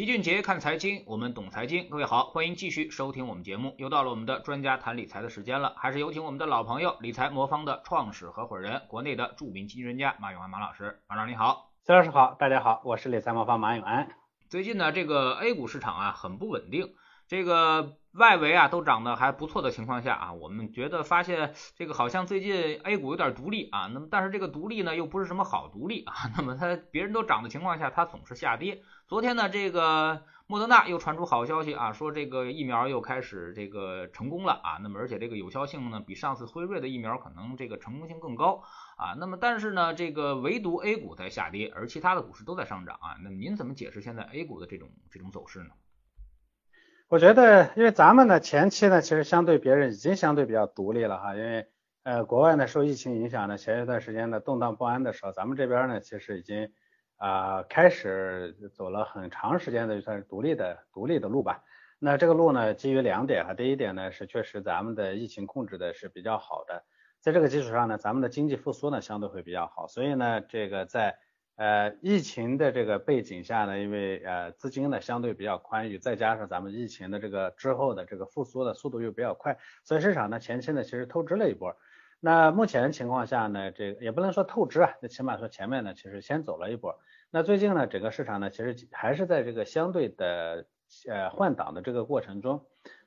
齐俊杰看财经，我们懂财经。各位好，欢迎继续收听我们节目。又到了我们的专家谈理财的时间了，还是有请我们的老朋友，理财魔方的创始合伙人，国内的著名基金专家马永安马老师。马老师你好，孙老师好，大家好，我是理财魔方马永安。最近呢，这个 A 股市场啊很不稳定，这个。外围啊都涨得还不错的情况下啊，我们觉得发现这个好像最近 A 股有点独立啊，那么但是这个独立呢又不是什么好独立啊，那么它别人都涨的情况下，它总是下跌。昨天呢，这个莫德纳又传出好消息啊，说这个疫苗又开始这个成功了啊，那么而且这个有效性呢比上次辉瑞的疫苗可能这个成功性更高啊，那么但是呢，这个唯独 A 股在下跌，而其他的股市都在上涨啊，那么您怎么解释现在 A 股的这种这种走势呢？我觉得，因为咱们呢前期呢，其实相对别人已经相对比较独立了哈，因为呃国外呢受疫情影响呢，前一段时间呢动荡不安的时候，咱们这边呢其实已经啊开始走了很长时间的算是独立的独立的路吧。那这个路呢基于两点哈，第一点呢是确实咱们的疫情控制的是比较好的，在这个基础上呢，咱们的经济复苏呢相对会比较好，所以呢这个在呃，疫情的这个背景下呢，因为呃资金呢相对比较宽裕，再加上咱们疫情的这个之后的这个复苏的速度又比较快，所以市场呢前期呢其实透支了一波。那目前情况下呢，这个也不能说透支啊，那起码说前面呢其实先走了一波。那最近呢整个市场呢其实还是在这个相对的呃换挡的这个过程中，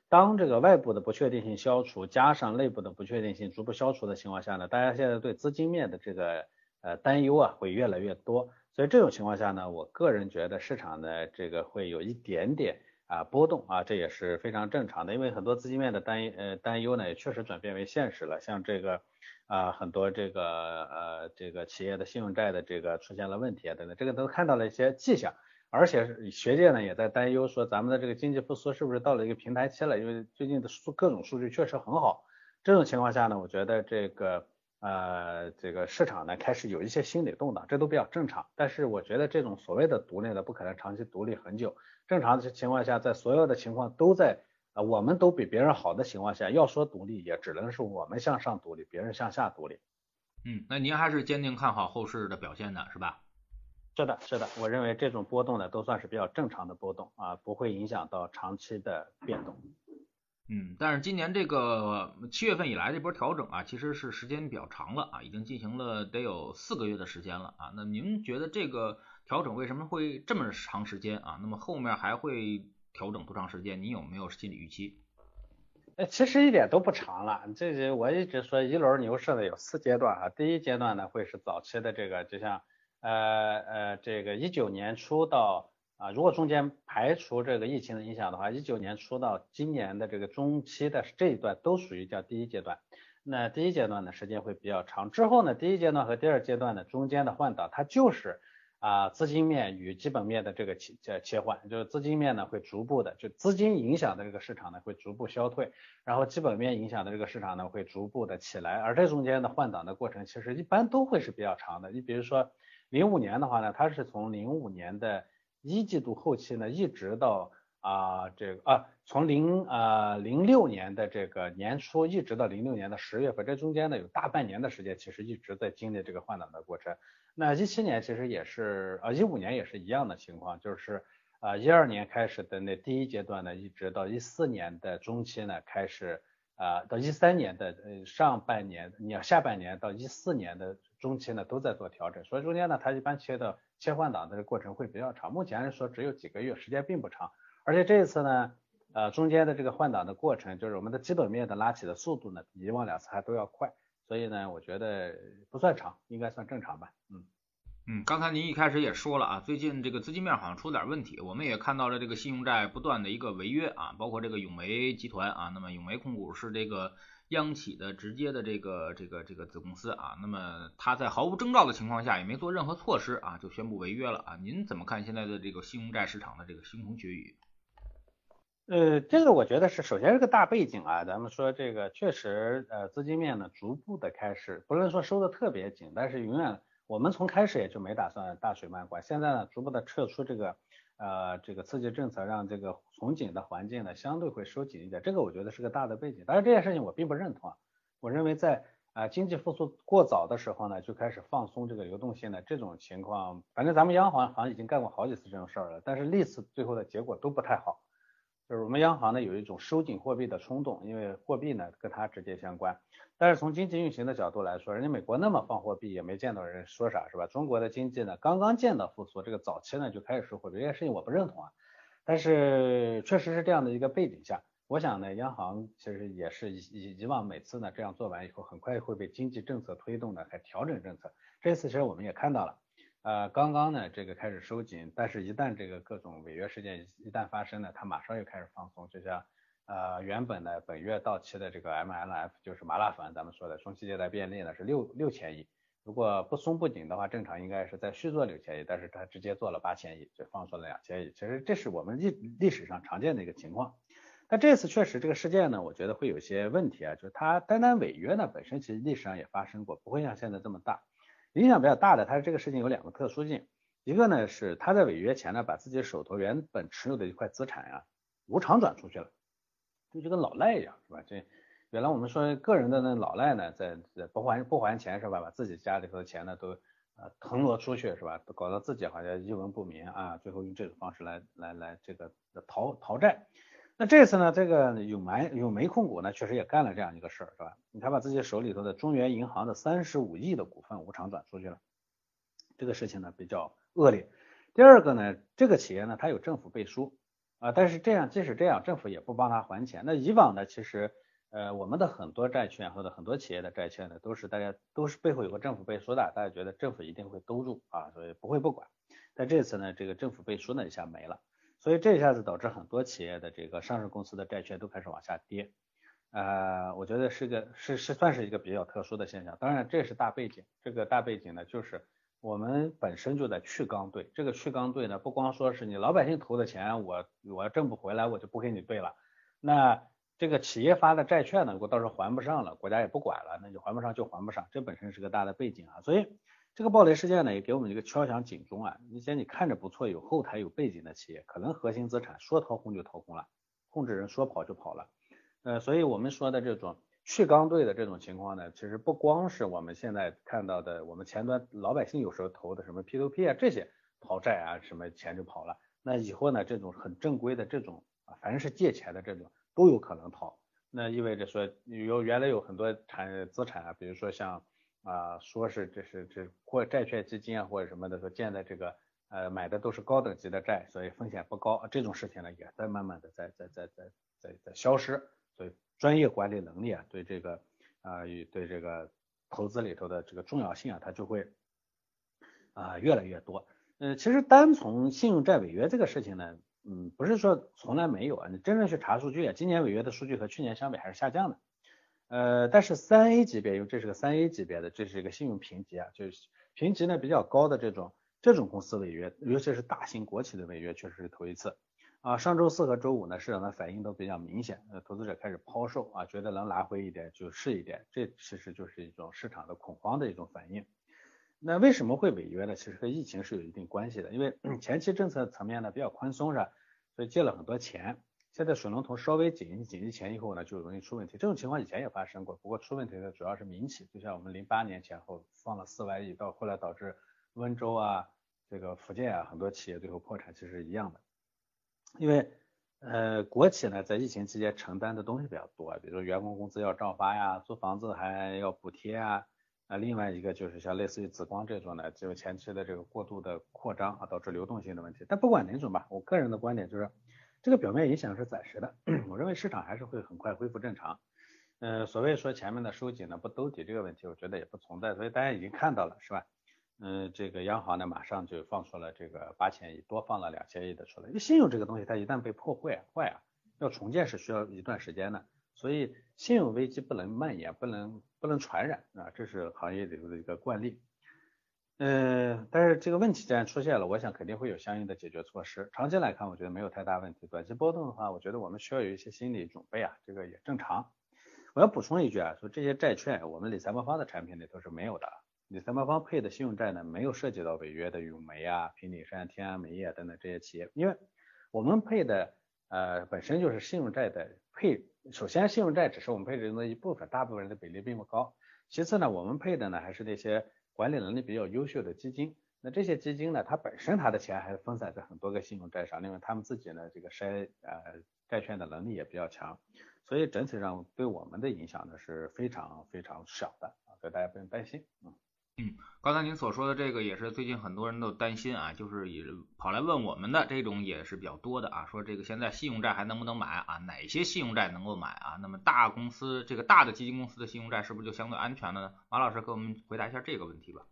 当这个外部的不确定性消除，加上内部的不确定性逐步消除的情况下呢，大家现在对资金面的这个。呃，担忧啊会越来越多，所以这种情况下呢，我个人觉得市场呢这个会有一点点啊波动啊，这也是非常正常的，因为很多资金面的担呃担忧呢也确实转变为现实了，像这个啊很多这个呃这个企业的信用债的这个出现了问题啊等等，这个都看到了一些迹象，而且学界呢也在担忧说咱们的这个经济复苏是不是到了一个平台期了，因为最近的数各种数据确实很好，这种情况下呢，我觉得这个。呃，这个市场呢开始有一些心理动荡，这都比较正常。但是我觉得这种所谓的独立呢，不可能长期独立很久。正常的情况下，在所有的情况都在啊，我们都比别人好的情况下，要说独立，也只能是我们向上独立，别人向下独立。嗯，那您还是坚定看好后市的表现的是吧？是的，是的，我认为这种波动呢都算是比较正常的波动啊，不会影响到长期的变动。嗯，但是今年这个七月份以来这波调整啊，其实是时间比较长了啊，已经进行了得有四个月的时间了啊。那您觉得这个调整为什么会这么长时间啊？那么后面还会调整多长时间？你有没有心理预期？呃，其实一点都不长了。这这我一直说一轮牛市呢有四阶段啊，第一阶段呢会是早期的这个，就像呃呃这个一九年初到。啊，如果中间排除这个疫情的影响的话，一九年初到今年的这个中期的这一段都属于叫第一阶段。那第一阶段呢时间会比较长，之后呢第一阶段和第二阶段的中间的换挡，它就是啊资金面与基本面的这个切切切换，就是资金面呢会逐步的就资金影响的这个市场呢会逐步消退，然后基本面影响的这个市场呢会逐步的起来，而这中间的换挡的过程其实一般都会是比较长的。你比如说零五年的话呢，它是从零五年的一季度后期呢，一直到啊这个啊，从零啊零六年的这个年初，一直到零六年的十月份，这中间呢有大半年的时间，其实一直在经历这个换挡的过程。那一七年其实也是啊，一五年也是一样的情况，就是啊一二年开始的那第一阶段呢，一直到一四年的中期呢开始啊，到一三年的呃上半年，你要下半年到一四年的中期呢都在做调整，所以中间呢它一般切到。切换档的过程会比较长，目前来说只有几个月，时间并不长。而且这一次呢，呃，中间的这个换挡的过程，就是我们的基本面的拉起的速度呢，比以往两次还都要快。所以呢，我觉得不算长，应该算正常吧。嗯嗯，刚才您一开始也说了啊，最近这个资金面好像出了点问题，我们也看到了这个信用债不断的一个违约啊，包括这个永煤集团啊，那么永煤控股是这个。央企的直接的这个这个这个子公司啊，那么它在毫无征兆的情况下，也没做任何措施啊，就宣布违约了啊。您怎么看现在的这个信用债市场的这个腥风血雨？呃，这个我觉得是首先是个大背景啊，咱们说这个确实呃资金面呢逐步的开始，不能说收的特别紧，但是永远我们从开始也就没打算大水漫灌，现在呢逐步的撤出这个。呃，这个刺激政策让这个从紧的环境呢相对会收紧一点，这个我觉得是个大的背景。但是这件事情我并不认同啊，我认为在啊，经济复苏过早的时候呢，就开始放松这个流动性的这种情况，反正咱们央行好像已经干过好几次这种事儿了，但是历次最后的结果都不太好。就是我们央行呢有一种收紧货币的冲动，因为货币呢跟它直接相关。但是从经济运行的角度来说，人家美国那么放货币也没见到人说啥，是吧？中国的经济呢刚刚见到复苏，这个早期呢就开始收货币，这件事情我不认同啊。但是确实是这样的一个背景下。我想呢，央行其实也是以以往每次呢这样做完以后，很快会被经济政策推动的，还调整政策。这次其实我们也看到了，呃，刚刚呢这个开始收紧，但是一旦这个各种违约事件一旦发生呢，它马上又开始放松。就像呃原本呢本月到期的这个 MLF 就是麻辣粉，咱们说的中期借贷便利呢是六六千亿，如果不松不紧的话，正常应该是在续做六千亿，但是它直接做了八千亿，就放松了两千亿。其实这是我们历历史上常见的一个情况。那这次确实这个事件呢，我觉得会有些问题啊，就是它单单违约呢本身其实历史上也发生过，不会像现在这么大。影响比较大的，它这个事情有两个特殊性，一个呢是他在违约前呢把自己手头原本持有的一块资产啊无偿转出去了，就就跟老赖一样是吧？这原来我们说个人的那老赖呢，在在不还不还钱是吧？把自己家里头的钱呢都呃腾挪出去是吧？搞得自己好像一文不名啊，最后用这种方式来来来这个逃逃债。那这次呢，这个永煤永煤控股呢，确实也干了这样一个事儿，是吧？他把自己手里头的中原银行的三十五亿的股份无偿转出去了，这个事情呢比较恶劣。第二个呢，这个企业呢，它有政府背书啊，但是这样即使这样，政府也不帮他还钱。那以往呢，其实呃我们的很多债券或者很多企业的债券呢，都是大家都是背后有个政府背书的，大家觉得政府一定会兜住啊，所以不会不管。但这次呢，这个政府背书呢一下没了。所以这一下子导致很多企业的这个上市公司的债券都开始往下跌，呃，我觉得是个是是算是一个比较特殊的现象。当然这是大背景，这个大背景呢就是我们本身就在去刚兑，这个去刚兑呢不光说是你老百姓投的钱我我挣不回来我就不给你兑了，那这个企业发的债券呢如果到时候还不上了，国家也不管了，那就还不上就还不上，这本身是个大的背景啊，所以。这个暴雷事件呢，也给我们一个敲响警钟啊！一些你看着不错、有后台、有背景的企业，可能核心资产说掏空就掏空了，控制人说跑就跑了。呃，所以我们说的这种去刚兑的这种情况呢，其实不光是我们现在看到的，我们前端老百姓有时候投的什么 P2P 啊这些逃债啊，什么钱就跑了。那以后呢，这种很正规的这种啊，反正是借钱的这种都有可能逃。那意味着说，有原来有很多产资产啊，比如说像。啊，说是这是这或债券基金啊或者什么的说建在这个呃买的都是高等级的债，所以风险不高。这种事情呢也在慢慢的在在在在在在消失。所以专业管理能力啊对这个啊与对这个投资里头的这个重要性啊它就会啊越来越多。嗯，其实单从信用债违约这个事情呢，嗯不是说从来没有啊，你真正去查数据啊，今年违约的数据和去年相比还是下降的。呃，但是三 A 级别，因为这是个三 A 级别的，这是一个信用评级啊，就是评级呢比较高的这种这种公司违约，尤其是大型国企的违约，确实是头一次啊。上周四和周五呢，市场的反应都比较明显，呃，投资者开始抛售啊，觉得能拿回一点就是一点，这其实就是一种市场的恐慌的一种反应。那为什么会违约呢？其实和疫情是有一定关系的，因为 前期政策层面呢比较宽松是吧，所以借了很多钱。现在水龙头稍微紧一紧一前以后呢，就容易出问题。这种情况以前也发生过，不过出问题的主要是民企，就像我们零八年前后放了四万亿，到后来导致温州啊、这个福建啊很多企业最后破产，其实一样的。因为呃国企呢在疫情期间承担的东西比较多，比如说员工工资要照发呀，租房子还要补贴啊，啊另外一个就是像类似于紫光这种呢，就前期的这个过度的扩张啊，导致流动性的问题。但不管哪种吧，我个人的观点就是。这个表面影响是暂时的，我认为市场还是会很快恢复正常。呃，所谓说前面的收紧呢不兜底这个问题，我觉得也不存在，所以大家已经看到了是吧？嗯，这个央行呢马上就放出了这个八千亿，多放了两千亿的出来。因为信用这个东西它一旦被破坏坏啊，要重建是需要一段时间的，所以信用危机不能蔓延，不能不能传染啊，这是行业里头的一个惯例。嗯，但是这个问题既然出现了，我想肯定会有相应的解决措施。长期来看，我觉得没有太大问题。短期波动的话，我觉得我们需要有一些心理准备啊，这个也正常。我要补充一句啊，说这些债券，我们理财魔方的产品里头是没有的。理财魔方配的信用债呢，没有涉及到违约的永煤啊、平顶山、天安煤业等等这些企业，因为我们配的呃本身就是信用债的配。首先，信用债只是我们配置中的一部分，大部分人的比例并不高。其次呢，我们配的呢还是那些管理能力比较优秀的基金。那这些基金呢，它本身它的钱还是分散在很多个信用债上，另外他们自己呢这个筛呃债券的能力也比较强，所以整体上对我们的影响呢是非常非常小的啊，所以大家不用担心，嗯嗯，刚才您所说的这个也是最近很多人都担心啊，就是也跑来问我们的这种也是比较多的啊，说这个现在信用债还能不能买啊？哪些信用债能够买啊？那么大公司这个大的基金公司的信用债是不是就相对安全了呢？马老师给我们回答一下这个问题吧。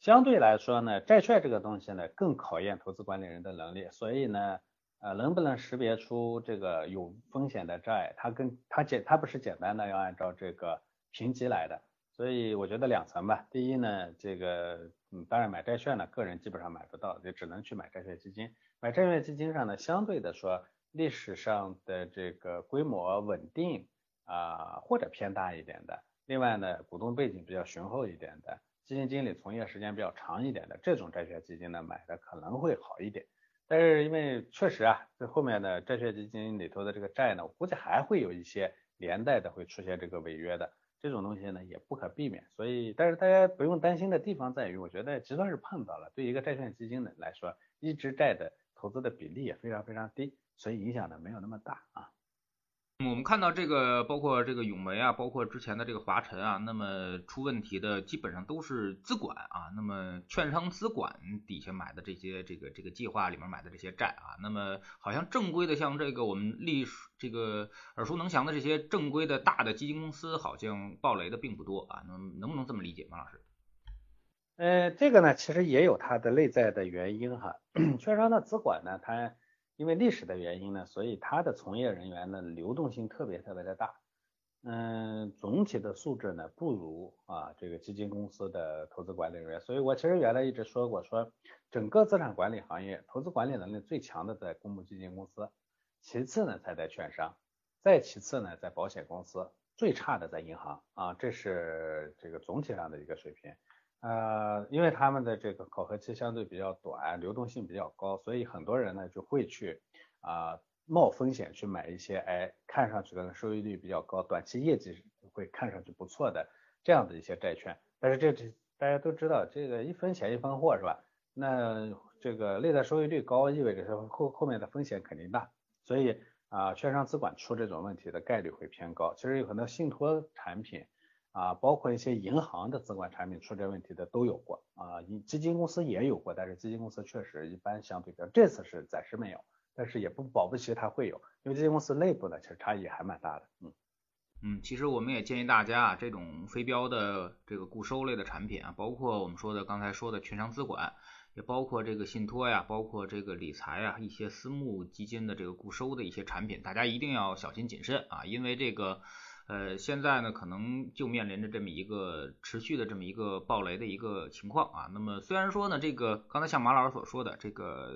相对来说呢，债券这个东西呢更考验投资管理人的能力，所以呢，呃，能不能识别出这个有风险的债，它跟它简它不是简单的要按照这个评级来的，所以我觉得两层吧。第一呢，这个嗯，当然买债券呢，个人基本上买不到，就只能去买债券基金。买债券基金上呢，相对的说，历史上的这个规模稳定啊，或者偏大一点的，另外呢，股东背景比较雄厚一点的。基金经理从业时间比较长一点的这种债券基金呢，买的可能会好一点。但是因为确实啊，这后面的债券基金里头的这个债呢，我估计还会有一些连带的会出现这个违约的这种东西呢，也不可避免。所以，但是大家不用担心的地方在于，我觉得就算是碰到了，对一个债券基金的来说，一支债的投资的比例也非常非常低，所以影响呢没有那么大啊。我们看到这个，包括这个永维啊，包括之前的这个华晨啊，那么出问题的基本上都是资管啊，那么券商资管底下买的这些这个这个计划里面买的这些债啊，那么好像正规的像这个我们历这个耳熟能详的这些正规的大的基金公司，好像暴雷的并不多啊，能能不能这么理解，马老师？呃，这个呢，其实也有它的内在的原因哈，券商的资管呢，它。因为历史的原因呢，所以它的从业人员呢流动性特别特别的大，嗯，总体的素质呢不如啊这个基金公司的投资管理人员。所以我其实原来一直说过，说整个资产管理行业投资管理能力最强的在公募基金公司，其次呢才在券商，再其次呢在保险公司，最差的在银行啊，这是这个总体上的一个水平。呃，因为他们的这个考核期相对比较短，流动性比较高，所以很多人呢就会去啊冒风险去买一些哎看上去的收益率比较高，短期业绩会看上去不错的这样的一些债券。但是这这大家都知道，这个一分钱一分货是吧？那这个内在收益率高意味着说后后面的风险肯定大，所以啊券商资管出这种问题的概率会偏高。其实有很多信托产品。啊，包括一些银行的资管产品出这问题的都有过啊，基金公司也有过，但是基金公司确实一般相对比较，这次是暂时没有，但是也不保不齐它会有，因为基金公司内部呢其实差异还蛮大的，嗯嗯，其实我们也建议大家啊，这种非标的这个固收类的产品啊，包括我们说的刚才说的券商资管，也包括这个信托呀，包括这个理财啊，一些私募基金的这个固收的一些产品，大家一定要小心谨慎啊，因为这个。呃，现在呢，可能就面临着这么一个持续的这么一个暴雷的一个情况啊。那么虽然说呢，这个刚才像马老师所说的，这个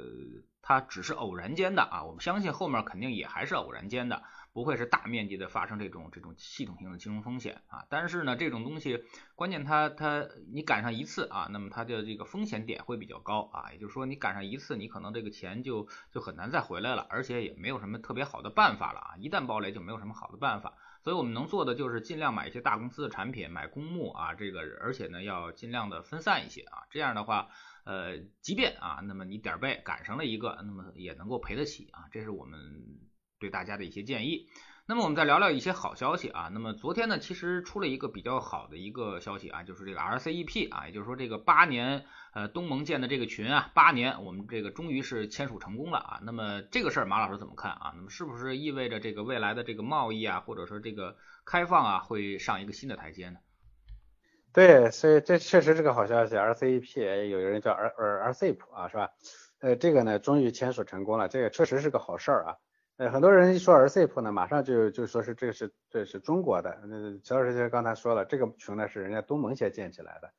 它只是偶然间的啊，我们相信后面肯定也还是偶然间的，不会是大面积的发生这种这种系统性的金融风险啊。但是呢，这种东西关键它它你赶上一次啊，那么它的这个风险点会比较高啊。也就是说，你赶上一次，你可能这个钱就就很难再回来了，而且也没有什么特别好的办法了啊。一旦暴雷，就没有什么好的办法。所以我们能做的就是尽量买一些大公司的产品，买公募啊，这个而且呢要尽量的分散一些啊，这样的话，呃，即便啊，那么你点儿背赶上了一个，那么也能够赔得起啊，这是我们对大家的一些建议。那么我们再聊聊一些好消息啊。那么昨天呢，其实出了一个比较好的一个消息啊，就是这个 RCEP 啊，也就是说这个八年呃东盟建的这个群啊，八年我们这个终于是签署成功了啊。那么这个事儿马老师怎么看啊？那么是不是意味着这个未来的这个贸易啊，或者说这个开放啊，会上一个新的台阶呢？对，所以这确实是个好消息。RCEP 有人叫 R RCEP 啊，是吧？呃，这个呢终于签署成功了，这个确实是个好事儿啊。呃，很多人一说 RCEP 呢，马上就就说是这个是这是中国的。那乔老师就刚才说了，这个群呢是人家东盟先建起来的。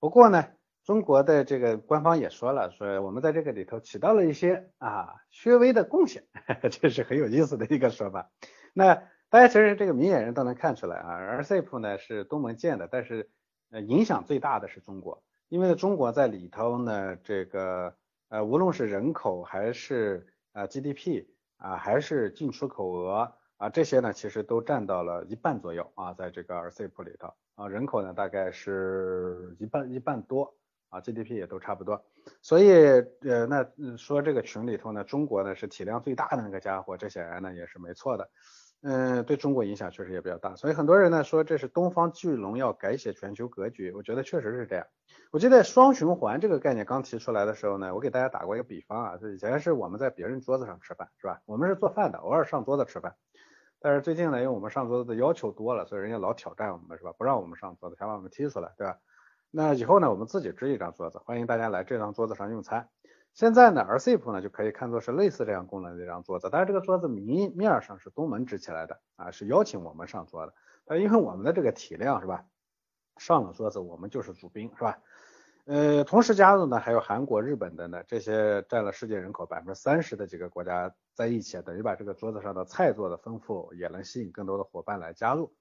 不过呢，中国的这个官方也说了，说我们在这个里头起到了一些啊略微的贡献，这是很有意思的一个说法。那大家其实这个明眼人都能看出来啊，RCEP 呢是东盟建的，但是呃影响最大的是中国，因为呢中国在里头呢，这个呃无论是人口还是呃 GDP。啊，还是进出口额啊，这些呢其实都占到了一半左右啊，在这个 RCEP 里头啊，人口呢大概是一半一半多啊，GDP 也都差不多，所以呃那说这个群里头呢，中国呢是体量最大的那个家伙，这显然呢也是没错的。嗯，对中国影响确实也比较大，所以很多人呢说这是东方巨龙要改写全球格局，我觉得确实是这样。我记得双循环这个概念刚提出来的时候呢，我给大家打过一个比方啊，以前是我们在别人桌子上吃饭，是吧？我们是做饭的，偶尔上桌子吃饭。但是最近呢，因为我们上桌子的要求多了，所以人家老挑战我们，是吧？不让我们上桌子，想把我们踢出来，对吧？那以后呢，我们自己支一张桌子，欢迎大家来这张桌子上用餐。现在呢，RCEP 呢就可以看作是类似这样功能的一张桌子，但是这个桌子明面上是东门支起来的啊，是邀请我们上桌的。但因为我们的这个体量是吧，上了桌子我们就是主宾是吧？呃，同时加入呢还有韩国、日本的呢，这些占了世界人口百分之三十的几个国家在一起，等于把这个桌子上的菜做的丰富，也能吸引更多的伙伴来加入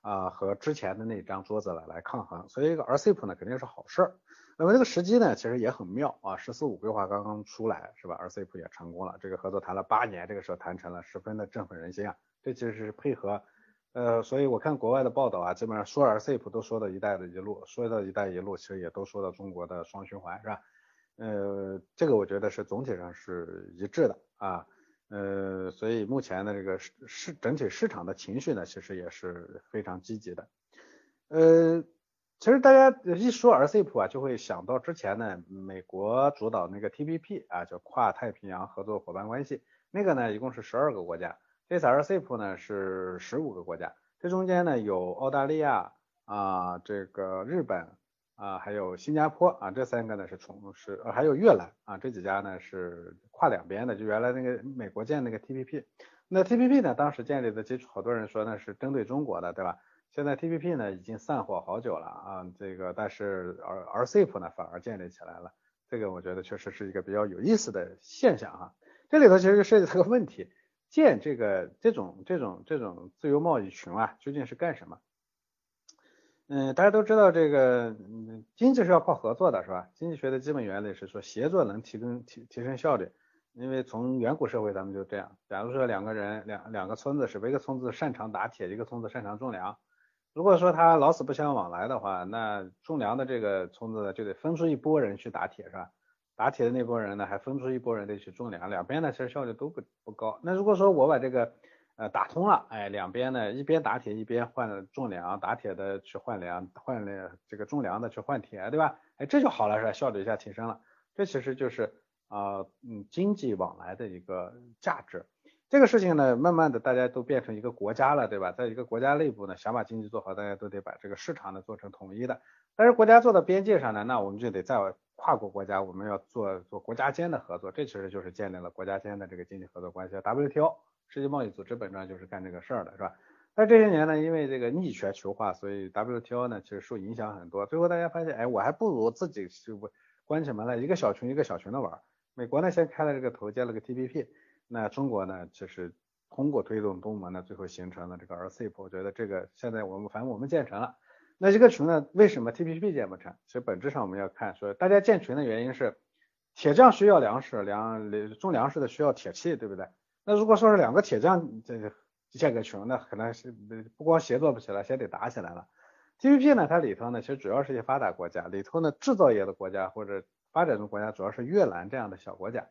啊，和之前的那张桌子来来抗衡。所以一个 RCEP 呢肯定是好事儿。那么这个时机呢，其实也很妙啊，十四五规划刚刚出来是吧？RCEP 也成功了，这个合作谈了八年，这个时候谈成了，十分的振奋人心啊。这其实是配合，呃，所以我看国外的报道啊，基本上说 RCEP 都说到一带的一路，说到一带一路，其实也都说到中国的双循环是吧？呃，这个我觉得是总体上是一致的啊，呃，所以目前的这个市市整体市场的情绪呢，其实也是非常积极的，呃。其实大家一说 RCEP 啊，就会想到之前呢，美国主导那个 TPP 啊，叫跨太平洋合作伙伴关系，那个呢一共是十二个国家，这次 RCEP 呢是十五个国家，这中间呢有澳大利亚啊，这个日本啊，还有新加坡啊，这三个呢是从是还有越南啊，这几家呢是跨两边的，就原来那个美国建那个 TPP，那 TPP 呢当时建立的基础，好多人说那是针对中国的，对吧？现在 TPP 呢已经散伙好久了啊，这个但是 R RCEP 呢反而建立起来了，这个我觉得确实是一个比较有意思的现象哈。这里头其实就涉及到个问题，建这个这种这种这种自由贸易群啊，究竟是干什么？嗯，大家都知道这个经济是要靠合作的是吧？经济学的基本原理是说协作能提供提提升效率，因为从远古社会咱们就这样，假如说两个人两两个村子是一个村子擅长打铁，一个村子擅长种粮。如果说他老死不相往来的话，那种粮的这个村子，就得分出一拨人去打铁，是吧？打铁的那拨人呢，还分出一拨人得去种粮，两边呢其实效率都不不高。那如果说我把这个呃打通了，哎，两边呢一边打铁一边换种粮，打铁的去换粮，换了这个种粮的去换铁，对吧？哎，这就好了，是吧？效率一下提升了，这其实就是啊嗯经济往来的一个价值。这个事情呢，慢慢的大家都变成一个国家了，对吧？在一个国家内部呢，想把经济做好，大家都得把这个市场呢做成统一的。但是国家做到边界上呢，那我们就得在跨国国家，我们要做做国家间的合作，这其实就是建立了国家间的这个经济合作关系。WTO 世界贸易组织本质上就是干这个事儿的，是吧？但这些年呢，因为这个逆全球化，所以 WTO 呢其实受影响很多。最后大家发现，哎，我还不如自己就关起门来，一个小群一个小群的玩。美国呢先开了这个头，建了个 TPP。那中国呢，就是通过推动东盟呢，最后形成了这个 RCEP。我觉得这个现在我们反正我们建成了。那这个群呢，为什么 TPP 建不成？其实本质上我们要看，说大家建群的原因是铁匠需要粮食，粮种粮食的需要铁器，对不对？那如果说是两个铁匠这个建个群，那可能是不光协作不起来，先得打起来了。TPP 呢，它里头呢，其实主要是一些发达国家，里头呢制造业的国家或者发展中国家，主要是越南这样的小国家。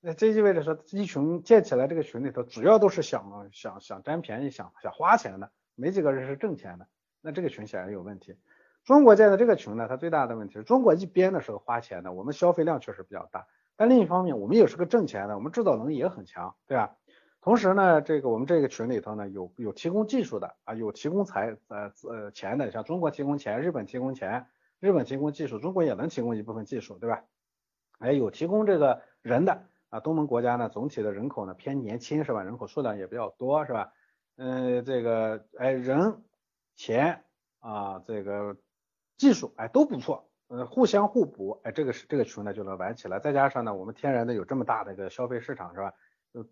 那这意味着说，一群建起来这个群里头，主要都是想想想占便宜、想想花钱的，没几个人是挣钱的。那这个群显然有问题。中国建的这个群呢，它最大的问题是中国一边的时候花钱的，我们消费量确实比较大，但另一方面我们也是个挣钱的，我们制造能力也很强，对吧？同时呢，这个我们这个群里头呢，有有提供技术的啊，有提供财呃呃钱的，像中国提供钱，日本提供钱，日本提供技术，中国也能提供一部分技术，对吧？哎，有提供这个人的。啊，东盟国家呢，总体的人口呢偏年轻是吧？人口数量也比较多是吧？嗯，这个哎人钱啊，这个技术哎都不错，呃互相互补，哎这个是这个群呢就能玩起来。再加上呢，我们天然的有这么大的一个消费市场是吧？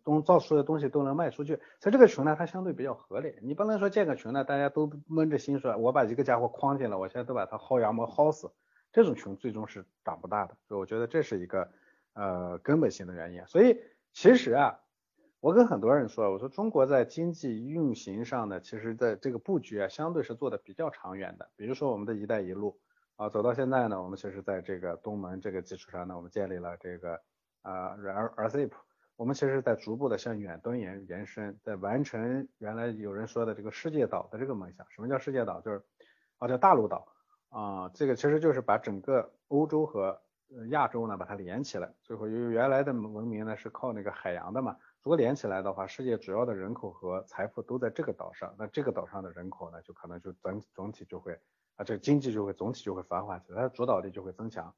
东造出的东西都能卖出去，所以这个群呢它相对比较合理。你不能说建个群呢，大家都闷着心说，我把一个家伙框进了，我现在都把它薅羊毛薅死，这种群最终是长不大的。所以我觉得这是一个。呃，根本性的原因，所以其实啊，我跟很多人说，我说中国在经济运行上呢，其实在这个布局啊，相对是做的比较长远的。比如说我们的一带一路啊，走到现在呢，我们其实在这个东盟这个基础上呢，我们建立了这个啊 R RCEP，我们其实在逐步的向远端延延伸，在完成原来有人说的这个世界岛的这个梦想。什么叫世界岛？就是啊叫大陆岛啊，这个其实就是把整个欧洲和亚洲呢把它连起来。最后由于原来的文明呢是靠那个海洋的嘛。如果连起来的话，世界主要的人口和财富都在这个岛上，那这个岛上的人口呢，就可能就总总体就会啊，这个经济就会总体就会繁华起来，它的主导力就会增强。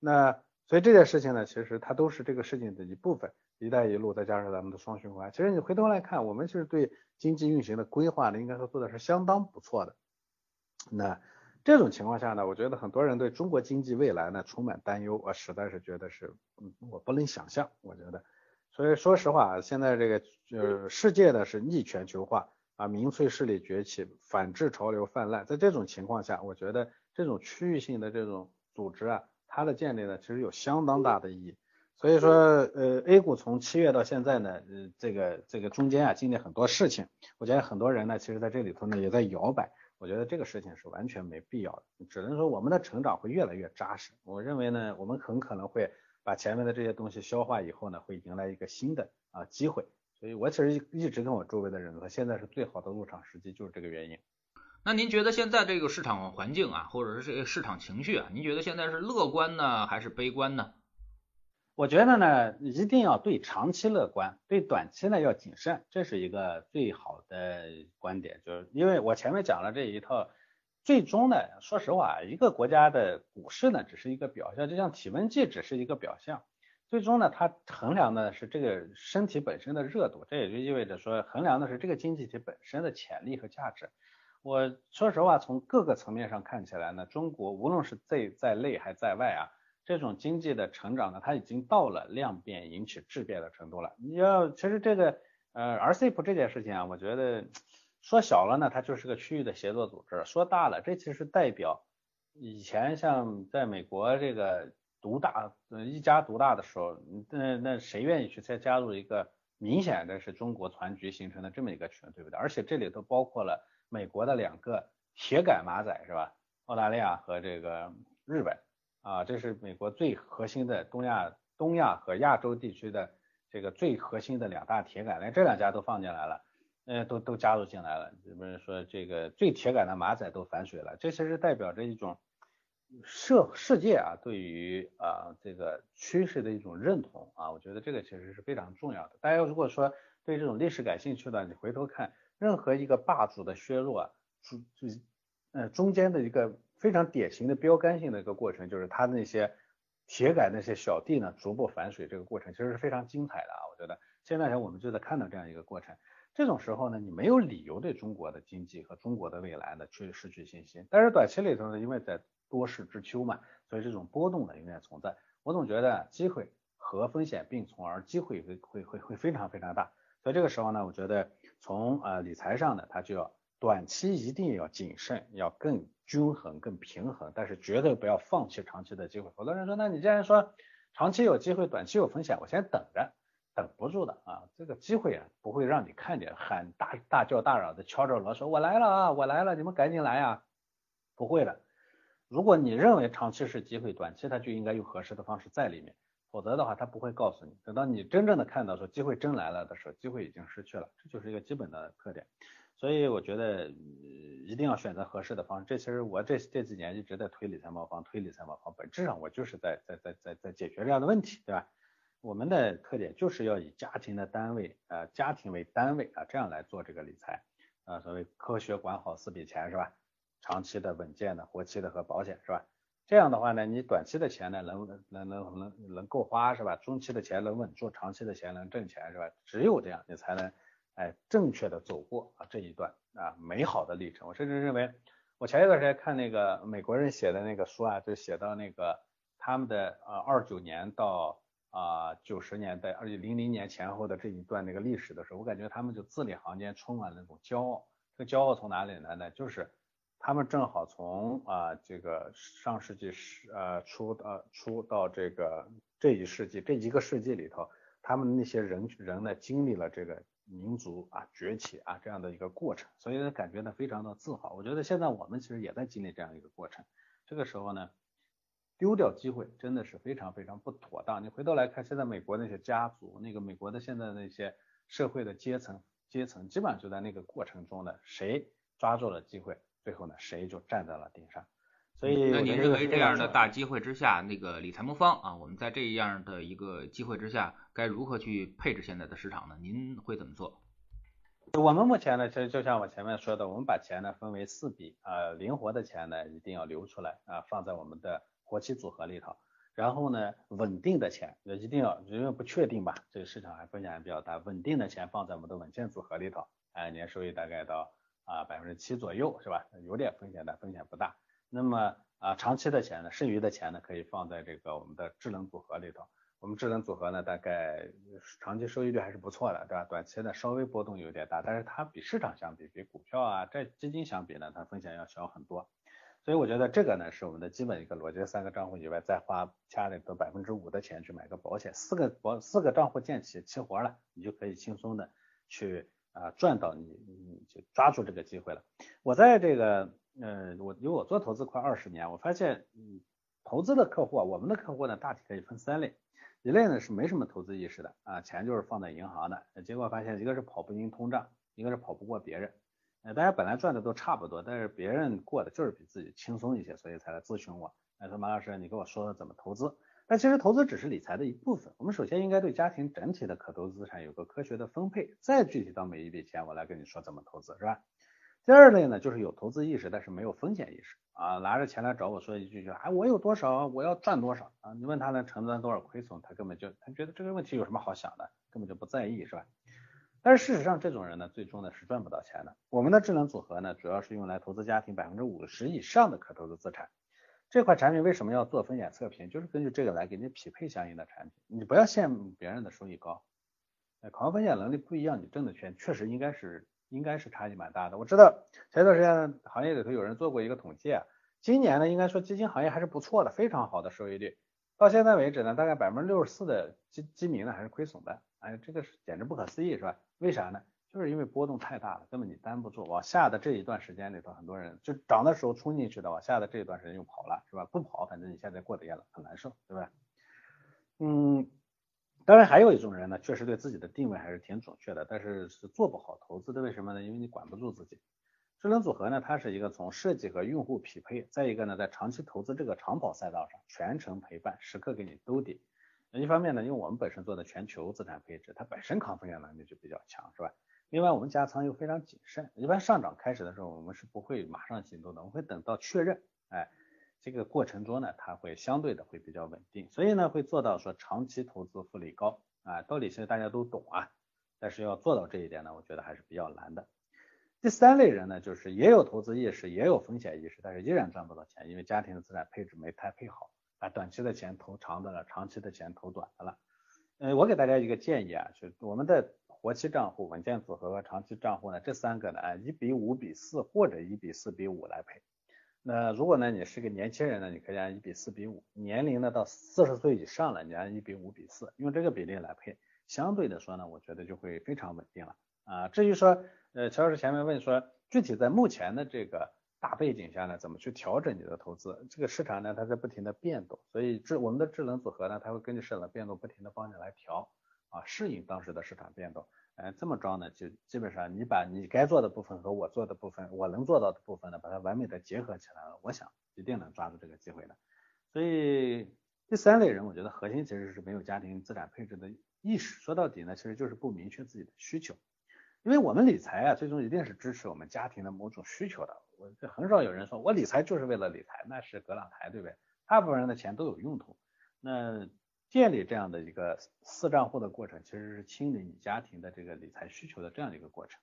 那所以这件事情呢，其实它都是这个事情的一部分。一带一路再加上咱们的双循环，其实你回头来看，我们其实对经济运行的规划呢，应该说做的是相当不错的。那这种情况下呢，我觉得很多人对中国经济未来呢充满担忧，我实在是觉得是，嗯，我不能想象，我觉得。所以说实话，现在这个呃世界呢是逆全球化啊，民粹势力崛起，反制潮流泛滥。在这种情况下，我觉得这种区域性的这种组织啊，它的建立呢，其实有相当大的意义。所以说，呃，A 股从七月到现在呢，呃，这个这个中间啊，经历很多事情。我觉得很多人呢，其实在这里头呢，也在摇摆。我觉得这个事情是完全没必要的，只能说我们的成长会越来越扎实。我认为呢，我们很可能会。把前面的这些东西消化以后呢，会迎来一个新的啊机会。所以我其实一直跟我周围的人说，现在是最好的入场时机，就是这个原因。那您觉得现在这个市场环境啊，或者是这个市场情绪啊，您觉得现在是乐观呢，还是悲观呢？我觉得呢，一定要对长期乐观，对短期呢要谨慎，这是一个最好的观点。就是因为我前面讲了这一套。最终呢，说实话，一个国家的股市呢，只是一个表象，就像体温计只是一个表象。最终呢，它衡量的是这个身体本身的热度，这也就意味着说，衡量的是这个经济体本身的潜力和价值。我说实话，从各个层面上看起来呢，中国无论是在在内还在外啊，这种经济的成长呢，它已经到了量变引起质变的程度了。你要其实这个呃 RCEP 这件事情啊，我觉得。说小了呢，它就是个区域的协作组织；说大了，这其实代表以前像在美国这个独大、一家独大的时候，那那谁愿意去再加入一个明显的是中国团局形成的这么一个群，对不对？而且这里头包括了美国的两个铁杆马仔，是吧？澳大利亚和这个日本啊，这是美国最核心的东亚、东亚和亚洲地区的这个最核心的两大铁杆，连这两家都放进来了。呃，都都加入进来了，比如说这个最铁杆的马仔都反水了，这其实代表着一种社世界啊对于啊这个趋势的一种认同啊，我觉得这个其实是非常重要的。大家如果说对这种历史感兴趣的，你回头看任何一个霸主的削弱啊，就就呃中间的一个非常典型的标杆性的一个过程，就是他那些铁杆那些小弟呢逐步反水这个过程，其实是非常精彩的啊，我觉得现在我们就在看到这样一个过程。这种时候呢，你没有理由对中国的经济和中国的未来呢去失去信心。但是短期里头呢，因为在多事之秋嘛，所以这种波动呢永远存在。我总觉得机会和风险并存，而机会会会会会非常非常大。所以这个时候呢，我觉得从呃理财上呢，它就要短期一定要谨慎，要更均衡、更平衡，但是绝对不要放弃长期的机会。好多人说，那你既然说长期有机会，短期有风险，我先等着。等不住的啊，这个机会啊不会让你看见，喊大大叫大嚷的敲着锣说“我来了啊，我来了，你们赶紧来啊”，不会的。如果你认为长期是机会，短期它就应该用合适的方式在里面，否则的话它不会告诉你。等到你真正的看到说机会真来了的时候，机会已经失去了，这就是一个基本的特点。所以我觉得一定要选择合适的方式。这其实我这这几年一直在推理财茅房，推理财茅房，本质上我就是在在在在在解决这样的问题，对吧？我们的特点就是要以家庭的单位，呃，家庭为单位啊，这样来做这个理财，啊，所谓科学管好四笔钱是吧？长期的、稳健的、活期的和保险是吧？这样的话呢，你短期的钱呢能能能能能够花是吧？中期的钱能稳住，长期的钱能挣钱是吧？只有这样，你才能哎正确的走过啊这一段啊美好的历程。我甚至认为，我前一段时间看那个美国人写的那个书啊，就写到那个他们的呃二九年到啊，九十年代，而且零零年前后的这一段那个历史的时候，我感觉他们就字里行间充满了那种骄傲。这个骄傲从哪里来呢？就是他们正好从啊这个上世纪十呃初呃初到这个这一世纪这一个世纪里头，他们那些人人呢经历了这个民族啊崛起啊这样的一个过程，所以感觉呢非常的自豪。我觉得现在我们其实也在经历这样一个过程，这个时候呢丢掉机会真的是非常非常不妥当。你回头来看，现在美国那些家族，那个美国的现在那些社会的阶层阶层，基本上就在那个过程中呢，谁抓住了机会，最后呢谁就站在了顶上。所以，那您认为这样的大机会之下，那个理财魔方啊，我们在这样的一个机会之下，该如何去配置现在的市场呢？您会怎么做？我们目前呢，其实就像我前面说的，我们把钱呢分为四笔啊，灵活的钱呢一定要留出来啊，放在我们的活期组合里头。然后呢，稳定的钱一定要，因为不确定吧，这个市场还风险还比较大，稳定的钱放在我们的稳健组合里头，哎，年收益大概到啊百分之七左右，是吧？有点风险的，风险不大。那么啊，长期的钱呢，剩余的钱呢，可以放在这个我们的智能组合里头。我们智能组合呢，大概长期收益率还是不错的，对吧？短期呢稍微波动有点大，但是它比市场相比，比股票啊、债基金相比呢，它风险要小很多。所以我觉得这个呢，是我们的基本一个逻辑：三个账户以外，再花家里头百分之五的钱去买个保险，四个保四个账户建起齐活了，你就可以轻松的去啊赚到你你就抓住这个机会了。我在这个。呃，我因为我做投资快二十年，我发现，嗯，投资的客户啊，我们的客户呢，大体可以分三类，一类呢是没什么投资意识的啊，钱就是放在银行的，结果发现一个是跑不赢通胀，一个是跑不过别人，呃，大家本来赚的都差不多，但是别人过的就是比自己轻松一些，所以才来咨询我，哎，说马老师，你给我说说怎么投资？但其实投资只是理财的一部分，我们首先应该对家庭整体的可投资资产有个科学的分配，再具体到每一笔钱，我来跟你说怎么投资，是吧？第二类呢，就是有投资意识，但是没有风险意识啊，拿着钱来找我说一句就，哎，我有多少，我要赚多少啊？你问他能承担多少亏损，他根本就他觉得这个问题有什么好想的，根本就不在意，是吧？但是事实上，这种人呢，最终呢是赚不到钱的。我们的智能组合呢，主要是用来投资家庭百分之五十以上的可投资资产。这款产品为什么要做风险测评？就是根据这个来给你匹配相应的产品。你不要羡慕别人的收益高，考核风险能力不一样，你挣的钱确实应该是。应该是差距蛮大的。我知道前一段时间行业里头有人做过一个统计啊，今年呢应该说基金行业还是不错的，非常好的收益率。到现在为止呢，大概百分之六十四的基基民呢还是亏损的，哎，这个是简直不可思议，是吧？为啥呢？就是因为波动太大了，根本你担不住。往下的这一段时间里头，很多人就涨的时候冲进去的，往下的这一段时间又跑了，是吧？不跑，反正你现在过得也很难受，对吧？嗯。当然，还有一种人呢，确实对自己的定位还是挺准确的，但是是做不好投资的。为什么呢？因为你管不住自己。智能组合呢，它是一个从设计和用户匹配，再一个呢，在长期投资这个长跑赛道上全程陪伴，时刻给你兜底。一方面呢，因为我们本身做的全球资产配置，它本身抗风险能力就比较强，是吧？另外，我们加仓又非常谨慎，一般上涨开始的时候，我们是不会马上行动的，我们会等到确认，哎。这个过程中呢，它会相对的会比较稳定，所以呢会做到说长期投资复利高啊，道理其实大家都懂啊，但是要做到这一点呢，我觉得还是比较难的。第三类人呢，就是也有投资意识，也有风险意识，但是依然赚不到钱，因为家庭的资产配置没太配好，把短期的钱投长的了，长期的钱投短的了。嗯，我给大家一个建议啊，就我们的活期账户、稳健组合和长期账户呢，这三个呢，按一比五比四或者一比四比五来配。那如果呢，你是个年轻人呢，你可以按一比四比五；年龄呢到四十岁以上了，你按一比五比四，用这个比例来配，相对的说呢，我觉得就会非常稳定了啊。至于说，呃，乔老师前面问说，具体在目前的这个大背景下呢，怎么去调整你的投资？这个市场呢，它在不停的变动，所以智我们的智能组合呢，它会根据市场的变动，不停的帮你来调啊，适应当时的市场变动。哎，这么着呢，就基本上你把你该做的部分和我做的部分，我能做到的部分呢，把它完美的结合起来了，我想一定能抓住这个机会的。所以第三类人，我觉得核心其实是没有家庭资产配置的意识，说到底呢，其实就是不明确自己的需求。因为我们理财啊，最终一定是支持我们家庭的某种需求的。我这很少有人说我理财就是为了理财，那是葛朗台，对不对？大部分人的钱都有用途。那建立这样的一个四账户的过程，其实是清理你家庭的这个理财需求的这样一个过程。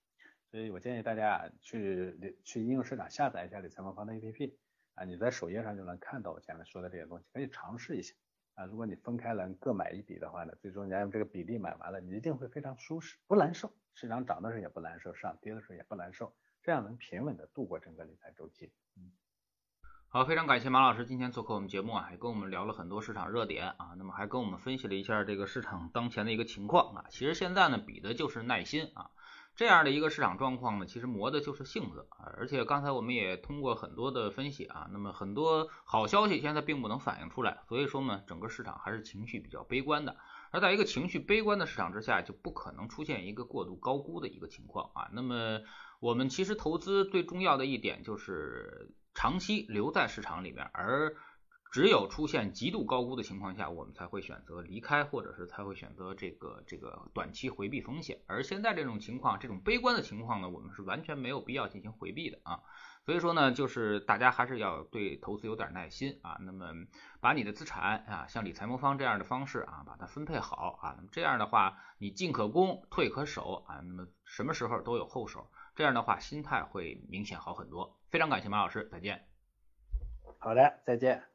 所以我建议大家啊，去去应用市场下载一下理财魔方的 APP 啊，你在首页上就能看到我前面说的这些东西，可以尝试一下啊。如果你分开能各买一笔的话呢，最终你按这个比例买完了，你一定会非常舒适，不难受。市场涨的时候也不难受，市场跌的时候也不难受，这样能平稳的度过整个理财周期。嗯。好，非常感谢马老师今天做客我们节目啊，也跟我们聊了很多市场热点啊，那么还跟我们分析了一下这个市场当前的一个情况啊。其实现在呢，比的就是耐心啊，这样的一个市场状况呢，其实磨的就是性子啊。而且刚才我们也通过很多的分析啊，那么很多好消息现在并不能反映出来，所以说呢，整个市场还是情绪比较悲观的。而在一个情绪悲观的市场之下，就不可能出现一个过度高估的一个情况啊。那么我们其实投资最重要的一点就是长期留在市场里面，而只有出现极度高估的情况下，我们才会选择离开，或者是才会选择这个这个短期回避风险。而现在这种情况，这种悲观的情况呢，我们是完全没有必要进行回避的啊。所以说呢，就是大家还是要对投资有点耐心啊。那么把你的资产啊，像理财魔方这样的方式啊，把它分配好啊。那么这样的话，你进可攻，退可守啊。那么什么时候都有后手，这样的话心态会明显好很多。非常感谢马老师，再见。好的，再见。